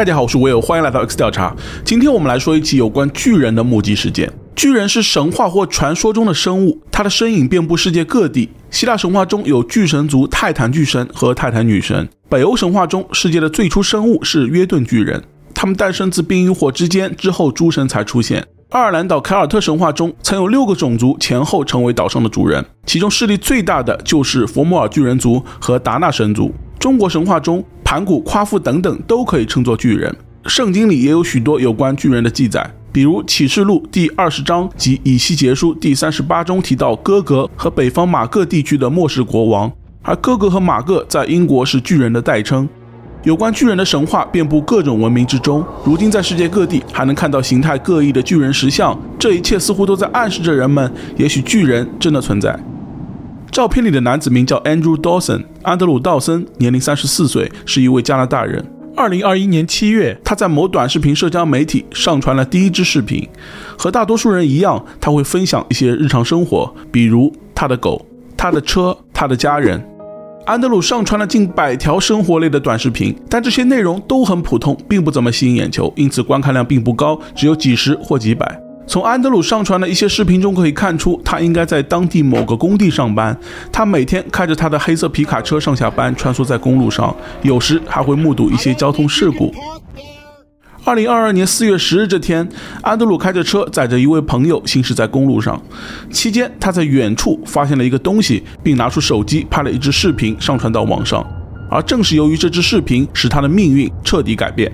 大家好，我是威尔，欢迎来到 X 调查。今天我们来说一起有关巨人的目击事件。巨人是神话或传说中的生物，它的身影遍布世界各地。希腊神话中有巨神族泰坦巨神和泰坦女神。北欧神话中，世界的最初生物是约顿巨人，他们诞生自冰与火之间，之后诸神才出现。爱尔兰岛凯尔特神话中，曾有六个种族前后成为岛上的主人，其中势力最大的就是佛摩尔巨人族和达纳神族。中国神话中，盘古、夸父等等都可以称作巨人。圣经里也有许多有关巨人的记载，比如启示录第二十章及以西结书第三十八中提到哥格和北方马各地区的末世国王，而哥格和马各在英国是巨人的代称。有关巨人的神话遍布各种文明之中，如今在世界各地还能看到形态各异的巨人石像，这一切似乎都在暗示着人们，也许巨人真的存在。照片里的男子名叫 Andrew Dawson，安德鲁·道森，年龄三十四岁，是一位加拿大人。二零二一年七月，他在某短视频社交媒体上传了第一支视频。和大多数人一样，他会分享一些日常生活，比如他的狗、他的车、他的家人。安德鲁上传了近百条生活类的短视频，但这些内容都很普通，并不怎么吸引眼球，因此观看量并不高，只有几十或几百。从安德鲁上传的一些视频中可以看出，他应该在当地某个工地上班。他每天开着他的黑色皮卡车上下班，穿梭在公路上，有时还会目睹一些交通事故。二零二二年四月十日这天，安德鲁开着车载着一位朋友行驶在公路上，期间他在远处发现了一个东西，并拿出手机拍了一支视频上传到网上。而正是由于这支视频，使他的命运彻底改变。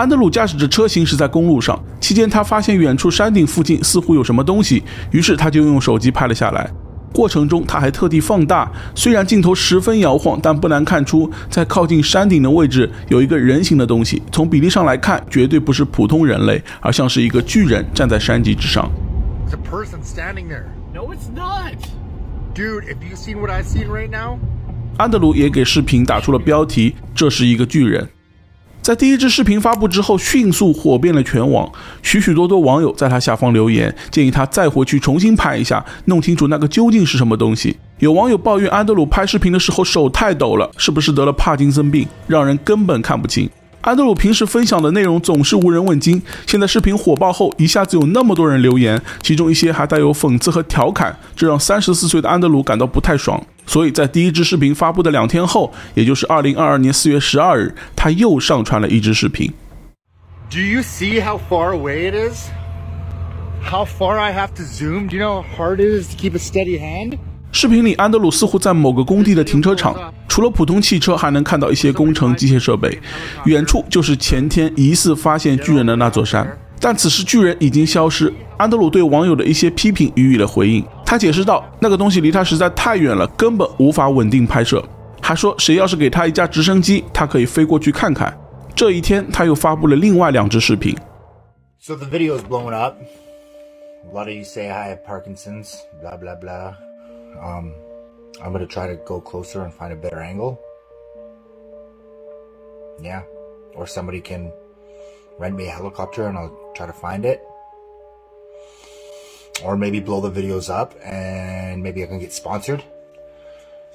安德鲁驾驶着车行驶在公路上，期间他发现远处山顶附近似乎有什么东西，于是他就用手机拍了下来。过程中，他还特地放大，虽然镜头十分摇晃，但不难看出，在靠近山顶的位置有一个人形的东西。从比例上来看，绝对不是普通人类，而像是一个巨人站在山脊之上 the person standing there no it's not dude if you see what i see right now。安德鲁也给视频打出了标题：“这是一个巨人。”在第一支视频发布之后，迅速火遍了全网，许许多多网友在他下方留言，建议他再回去重新拍一下，弄清楚那个究竟是什么东西。有网友抱怨安德鲁拍视频的时候手太抖了，是不是得了帕金森病，让人根本看不清。安德鲁平时分享的内容总是无人问津，现在视频火爆后，一下子有那么多人留言，其中一些还带有讽刺和调侃，这让三十四岁的安德鲁感到不太爽。所以在第一支视频发布的两天后，也就是二零二二年四月十二日，他又上传了一支视频。Do you see how far away it is? How far I have to zoom? Do you know how hard it is to keep a steady hand? 视频里，安德鲁似乎在某个工地的停车场，除了普通汽车，还能看到一些工程机械设备。远处就是前天疑似发现巨人的那座山，但此时巨人已经消失。安德鲁对网友的一些批评予以了回应，他解释道：“那个东西离他实在太远了，根本无法稳定拍摄。”还说：“谁要是给他一架直升机，他可以飞过去看看。”这一天，他又发布了另外两支视频。So the video is blowing up. A lot of you say I have Parkinson's. Blah blah blah. Um, I'm gonna try to go closer and find a better angle. Yeah, or somebody can rent me a helicopter and I'll try to find it. Or maybe blow the videos up and maybe I can get sponsored.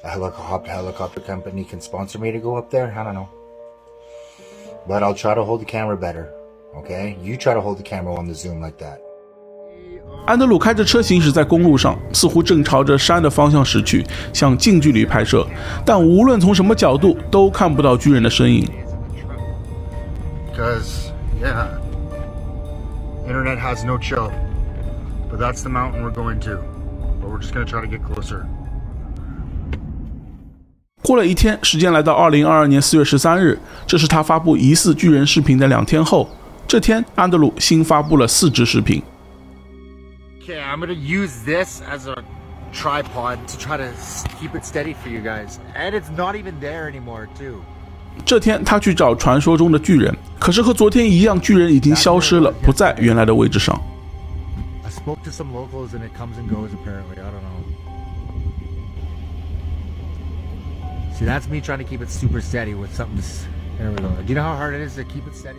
A helicopter helicopter company can sponsor me to go up there. I don't know. But I'll try to hold the camera better. Okay? You try to hold the camera on the zoom like that. 安德鲁开着车行驶在公路上，似乎正朝着山的方向驶去，想近距离拍摄，但无论从什么角度都看不到巨人的身影。Because, yeah, internet has no chill, but that's the mountain we're going to. But we're just gonna try to get closer. 过了一天，时间来到二零二二年四月十三日，这是他发布疑似巨人视频的两天后。这天，安德鲁新发布了四支视频。Okay, I'm gonna use this as a tripod to try to keep it steady for you guys. And it's not even there anymore, too. 这天他去找传说中的巨人，可是和昨天一样，巨人已经消失了，不在原来的位置上。I spoke to some locals and it comes and goes apparently. I don't know. See, that's me trying to keep it super steady with something. There we go. Do you know how hard it is to keep it steady?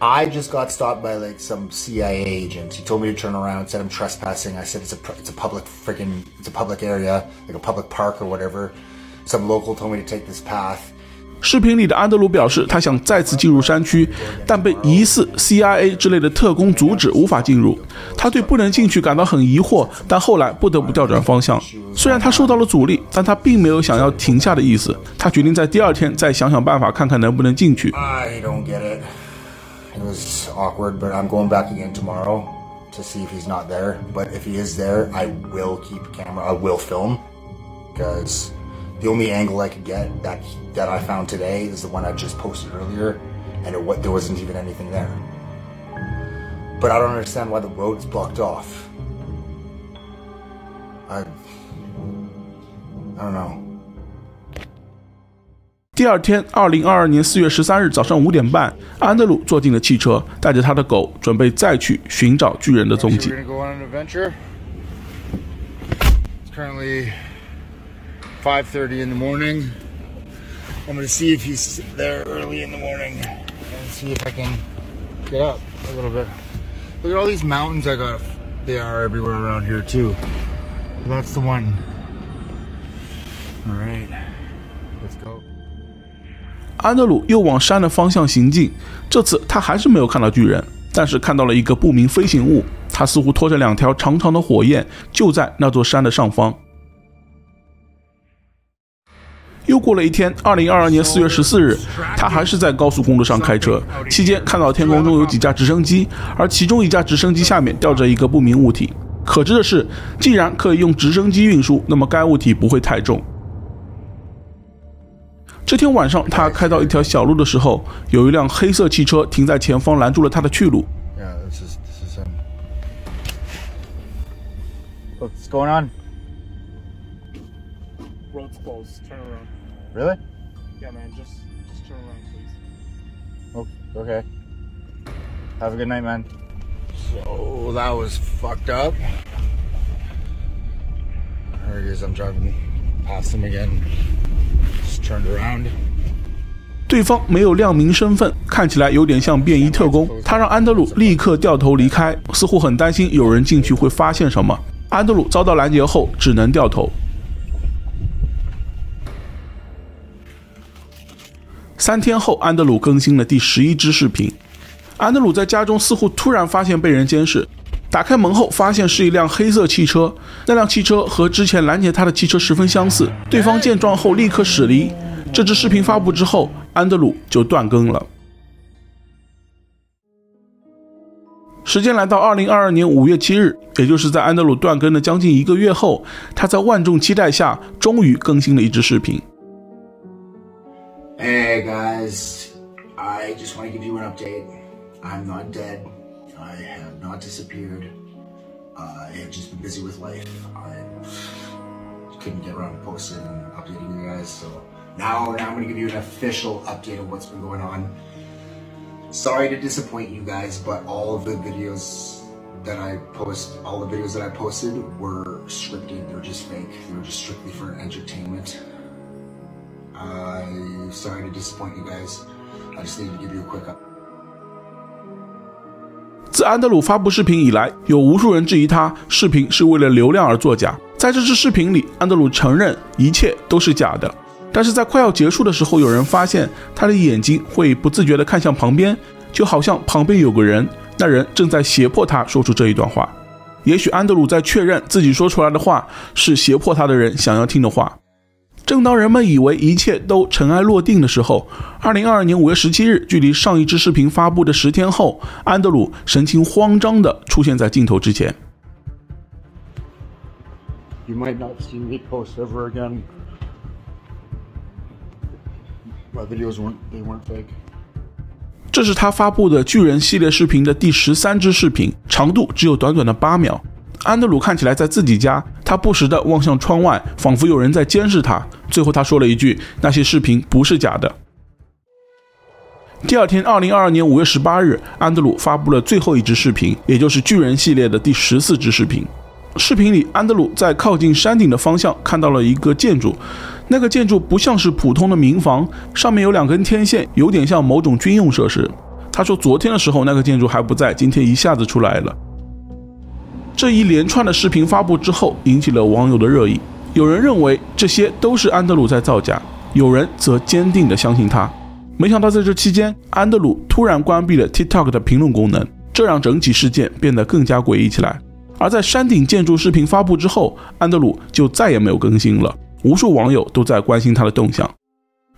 I just got stopped by like some CIA agents. He told me to turn around, said I'm trespassing. I said it's a it's a public freaking it's a public area, like a public park or whatever. Some local told me to take this path. 视频里的安德鲁表示，他想再次进入山区，但被疑似 CIA 之类的特工阻止，无法进入。他对不能进去感到很疑惑，但后来不得不调转方向。虽然他受到了阻力，但他并没有想要停下的意思。他决定在第二天再想想办法，看看能不能进去。I don't get it. It was awkward, but I'm going back again tomorrow to see if he's not there. But if he is there, I will keep camera. I will film because. The only angle I could get that that I found today is the one I just posted earlier, and it, there wasn't even anything there. But I don't understand why the road's blocked off. I I don't know. 第二天，二零二二年四月十三日早上五点半，安德鲁坐进了汽车，带着他的狗，准备再去寻找巨人的踪迹。Currently. 5.30 in the morning. I'm gonna see if he's there early in the morning and see if I can get up a little bit. Look at all these mountains I got. They are everywhere around here too. That's the one. All right, let's go. 安德鲁又往山的方向行进，这次他还是没有看到巨人，但是看到了一个不明飞行物，它似乎拖着两条长长的火焰，就在那座山的上方。又过了一天，二零二二年四月十四日，他还是在高速公路上开车，期间看到天空中有几架直升机，而其中一架直升机下面吊着一个不明物体。可知的是，既然可以用直升机运输，那么该物体不会太重。这天晚上，他开到一条小路的时候，有一辆黑色汽车停在前方，拦住了他的去路。Yeah, this is, this is him. What's going on? Road's closed. Turn around. Really? Yeah, man. Just just turn around, please. Oh, okay. Have a good night, man. So that was fucked up. There he is. I'm driving past him again. Turned around. 对方没有亮明身份，看起来有点像便衣特工。他让安德鲁立刻掉头离开，似乎很担心有人进去会发现什么。安德鲁遭到拦截后，只能掉头。三天后，安德鲁更新了第十一支视频。安德鲁在家中似乎突然发现被人监视，打开门后发现是一辆黑色汽车，那辆汽车和之前拦截他的汽车十分相似。对方见状后立刻驶离。这支视频发布之后，安德鲁就断更了。时间来到二零二二年五月七日，也就是在安德鲁断更的将近一个月后，他在万众期待下终于更新了一支视频。Hey guys, I just want to give you an update. I'm not dead. I have not disappeared. Uh, I have just been busy with life. I couldn't get around to posting and updating you guys, so now, now I'm going to give you an official update of what's been going on. Sorry to disappoint you guys, but all of the videos that I post, all the videos that I posted were scripted. They're just fake. They were just strictly for entertainment. I'm sorry to disappoint you guys. I just need to give you a quick up. 自安德鲁发布视频以来，有无数人质疑他视频是为了流量而作假。在这支视频里，安德鲁承认一切都是假的。但是在快要结束的时候，有人发现他的眼睛会不自觉地看向旁边，就好像旁边有个人，那人正在胁迫他说出这一段话。也许安德鲁在确认自己说出来的话是胁迫他的人想要听的话。正当人们以为一切都尘埃落定的时候，二零二二年五月十七日，距离上一支视频发布的十天后，安德鲁神情慌张地出现在镜头之前。You might not see me post ever again. My videos weren't, they weren't fake. 这是他发布的巨人系列视频的第十三支视频，长度只有短短的八秒。安德鲁看起来在自己家，他不时地望向窗外，仿佛有人在监视他。最后他说了一句：“那些视频不是假的。”第二天，二零二二年五月十八日，安德鲁发布了最后一支视频，也就是巨人系列的第十四支视频。视频里，安德鲁在靠近山顶的方向看到了一个建筑，那个建筑不像是普通的民房，上面有两根天线，有点像某种军用设施。他说昨天的时候那个建筑还不在，今天一下子出来了。这一连串的视频发布之后，引起了网友的热议。有人认为这些都是安德鲁在造假，有人则坚定地相信他。没想到在这期间，安德鲁突然关闭了 TikTok 的评论功能，这让整起事件变得更加诡异起来。而在山顶建筑视频发布之后，安德鲁就再也没有更新了。无数网友都在关心他的动向。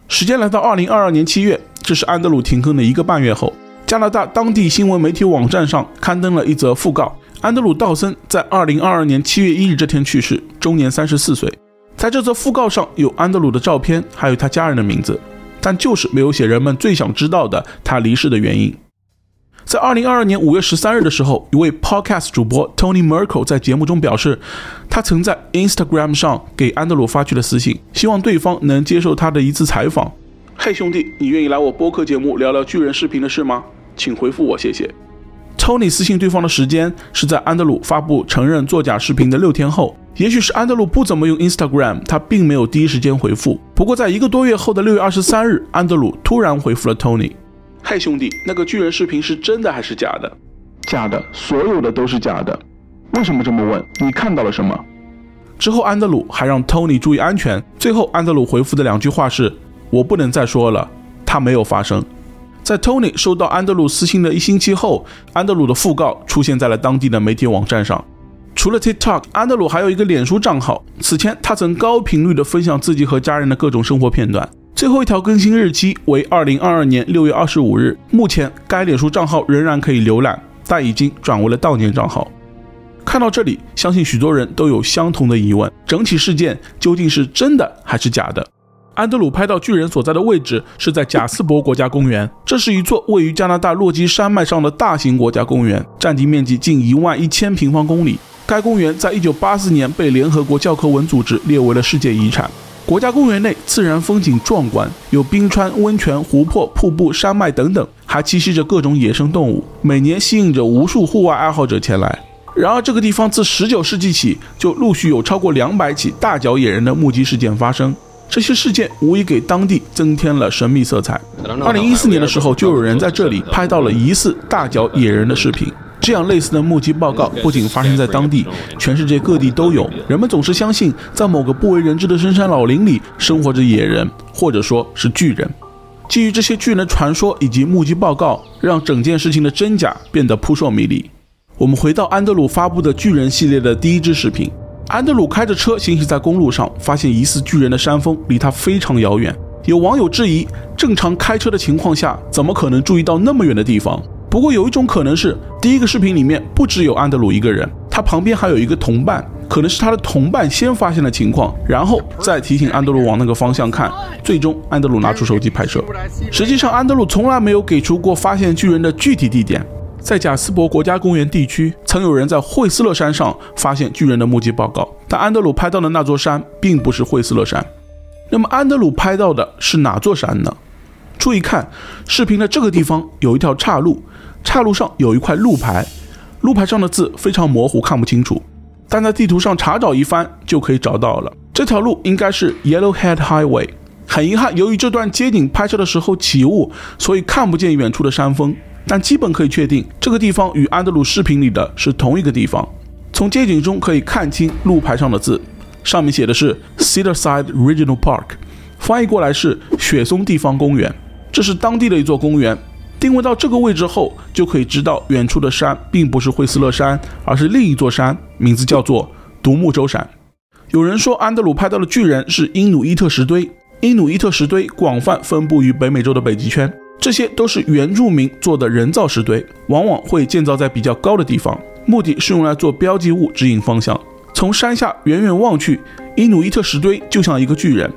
时间来到二零二二年七月，这是安德鲁停更的一个半月后，加拿大当地新闻媒体网站上刊登了一则讣告：安德鲁·道森在二零二二年七月一日这天去世，终年三十四岁。在这则讣告上有安德鲁的照片，还有他家人的名字，但就是没有写人们最想知道的他离世的原因。在二零二二年五月十三日的时候，一位 Podcast 主播 Tony Merkel 在节目中表示，他曾在 Instagram 上给安德鲁发去了私信，希望对方能接受他的一次采访。嘿，兄弟，你愿意来我播客节目聊聊巨人视频的事吗？请回复我，谢谢。Tony 私信对方的时间是在安德鲁发布承认作假视频的六天后，也许是安德鲁不怎么用 Instagram，他并没有第一时间回复。不过在一个多月后的六月二十三日，安德鲁突然回复了 Tony。嗨，兄弟，那个巨人视频是真的还是假的？假的，所有的都是假的。为什么这么问？你看到了什么？之后，安德鲁还让 Tony 注意安全。最后，安德鲁回复的两句话是：“我不能再说了，它没有发生。”在 Tony 收到安德鲁私信的一星期后，安德鲁的讣告出现在了当地的媒体网站上。除了 TikTok，安德鲁还有一个脸书账号。此前，他曾高频率地分享自己和家人的各种生活片段。最后一条更新日期为二零二二年六月二十五日。目前该脸书账号仍然可以浏览，但已经转为了悼念账号。看到这里，相信许多人都有相同的疑问：整起事件究竟是真的还是假的？安德鲁拍到巨人所在的位置是在贾斯伯国家公园，这是一座位于加拿大落基山脉上的大型国家公园，占地面积近一万一千平方公里。该公园在一九八四年被联合国教科文组织列为了世界遗产。国家公园内自然风景壮观，有冰川、温泉、湖泊、瀑布、山脉等等，还栖息着各种野生动物，每年吸引着无数户外爱好者前来。然而，这个地方自19世纪起就陆续有超过200起大脚野人的目击事件发生，这些事件无疑给当地增添了神秘色彩。二零一四年的时候，就有人在这里拍到了疑似大脚野人的视频。这样类似的目击报告不仅发生在当地，全世界各地都有。人们总是相信，在某个不为人知的深山老林里生活着野人，或者说是巨人。基于这些巨人传说以及目击报告，让整件事情的真假变得扑朔迷离。我们回到安德鲁发布的巨人系列的第一支视频。安德鲁开着车行驶在公路上，发现疑似巨人的山峰离他非常遥远。有网友质疑，正常开车的情况下，怎么可能注意到那么远的地方？不过有一种可能是，第一个视频里面不只有安德鲁一个人，他旁边还有一个同伴，可能是他的同伴先发现了情况，然后再提醒安德鲁往那个方向看。最终，安德鲁拿出手机拍摄。实际上，安德鲁从来没有给出过发现巨人的具体地点。在贾斯伯国家公园地区，曾有人在惠斯勒山上发现巨人的目击报告，但安德鲁拍到的那座山并不是惠斯勒山。那么，安德鲁拍到的是哪座山呢？注意看，视频的这个地方有一条岔路。岔路上有一块路牌，路牌上的字非常模糊，看不清楚。但在地图上查找一番就可以找到了。这条路应该是 Yellowhead Highway。很遗憾，由于这段街景拍摄的时候起雾，所以看不见远处的山峰。但基本可以确定，这个地方与安德鲁视频里的是同一个地方。从街景中可以看清路牌上的字，上面写的是 Cedarside Regional Park，翻译过来是雪松地方公园。这是当地的一座公园。定位到这个位置后，就可以知道远处的山并不是惠斯勒山，而是另一座山，名字叫做独木舟山。有人说，安德鲁拍到的巨人是因努伊特石堆。因努伊特石堆广泛分布于北美洲的北极圈，这些都是原住民做的人造石堆，往往会建造在比较高的地方，目的是用来做标记物，指引方向。从山下远远望去，因努伊特石堆就像一个巨人，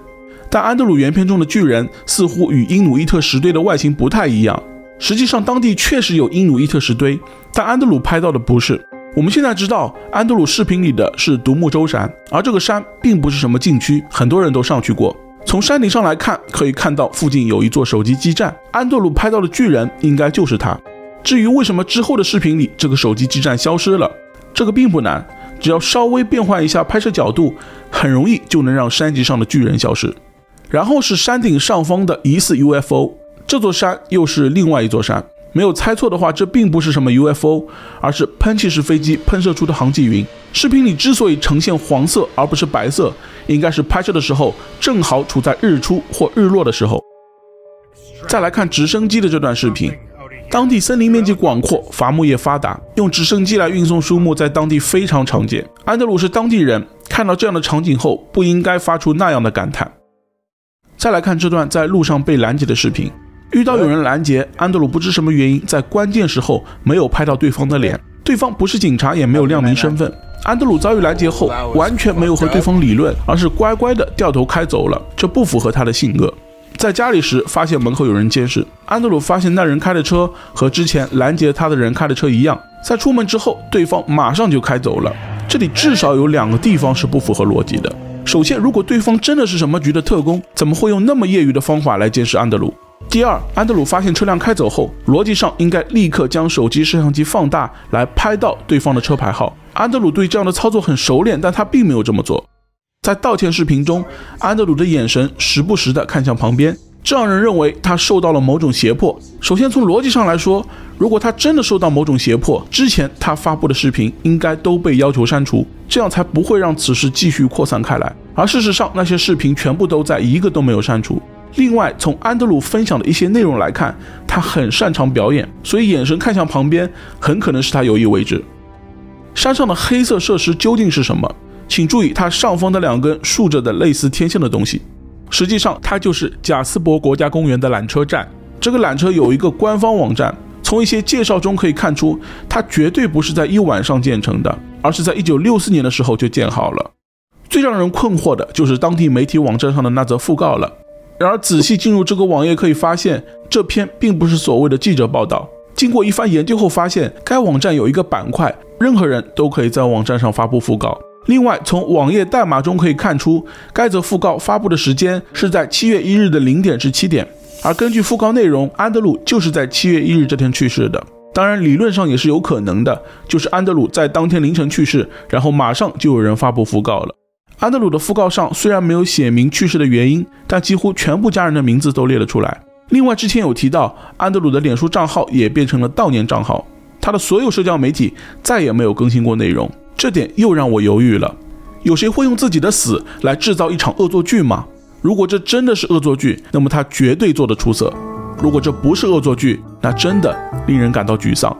但安德鲁原片中的巨人似乎与因努伊特石堆的外形不太一样。实际上，当地确实有因努伊特石堆，但安德鲁拍到的不是。我们现在知道，安德鲁视频里的是独木舟山，而这个山并不是什么禁区，很多人都上去过。从山顶上来看，可以看到附近有一座手机基站，安德鲁拍到的巨人应该就是他。至于为什么之后的视频里这个手机基站消失了，这个并不难，只要稍微变换一下拍摄角度，很容易就能让山脊上的巨人消失。然后是山顶上方的疑似 UFO。这座山又是另外一座山，没有猜错的话，这并不是什么 UFO，而是喷气式飞机喷射出的航迹云。视频里之所以呈现黄色而不是白色，应该是拍摄的时候正好处在日出或日落的时候。再来看直升机的这段视频，当地森林面积广阔，伐木业发达，用直升机来运送树木在当地非常常见。安德鲁是当地人，看到这样的场景后，不应该发出那样的感叹。再来看这段在路上被拦截的视频。遇到有人拦截，安德鲁不知什么原因，在关键时候没有拍到对方的脸。对方不是警察，也没有亮明身份。安德鲁遭遇拦截后，完全没有和对方理论，而是乖乖的掉头开走了。这不符合他的性格。在家里时，发现门口有人监视。安德鲁发现那人开的车和之前拦截他的人开的车一样。在出门之后，对方马上就开走了。这里至少有两个地方是不符合逻辑的。首先，如果对方真的是什么局的特工，怎么会用那么业余的方法来监视安德鲁？第二，安德鲁发现车辆开走后，逻辑上应该立刻将手机摄像机放大，来拍到对方的车牌号。安德鲁对这样的操作很熟练，但他并没有这么做。在道歉视频中，安德鲁的眼神时不时地看向旁边，这让人认为他受到了某种胁迫。首先，从逻辑上来说，如果他真的受到某种胁迫，之前他发布的视频应该都被要求删除，这样才不会让此事继续扩散开来。而事实上，那些视频全部都在，一个都没有删除。另外，从安德鲁分享的一些内容来看，他很擅长表演，所以眼神看向旁边，很可能是他有意为之。山上的黑色设施究竟是什么？请注意，它上方的两根竖着的类似天线的东西，实际上它就是贾斯伯国家公园的缆车站。这个缆车有一个官方网站，从一些介绍中可以看出，它绝对不是在一晚上建成的，而是在1964年的时候就建好了。最让人困惑的就是当地媒体网站上的那则讣告了。然而，仔细进入这个网页，可以发现这篇并不是所谓的记者报道。经过一番研究后，发现该网站有一个板块，任何人都可以在网站上发布讣告。另外，从网页代码中可以看出，该则讣告发布的时间是在七月一日的零点至七点。而根据讣告内容，安德鲁就是在七月一日这天去世的。当然，理论上也是有可能的，就是安德鲁在当天凌晨去世，然后马上就有人发布讣告了。安德鲁的讣告上虽然没有写明去世的原因，但几乎全部家人的名字都列了出来。另外，之前有提到，安德鲁的脸书账号也变成了悼念账号，他的所有社交媒体再也没有更新过内容。这点又让我犹豫了：有谁会用自己的死来制造一场恶作剧吗？如果这真的是恶作剧，那么他绝对做得出色；如果这不是恶作剧，那真的令人感到沮丧。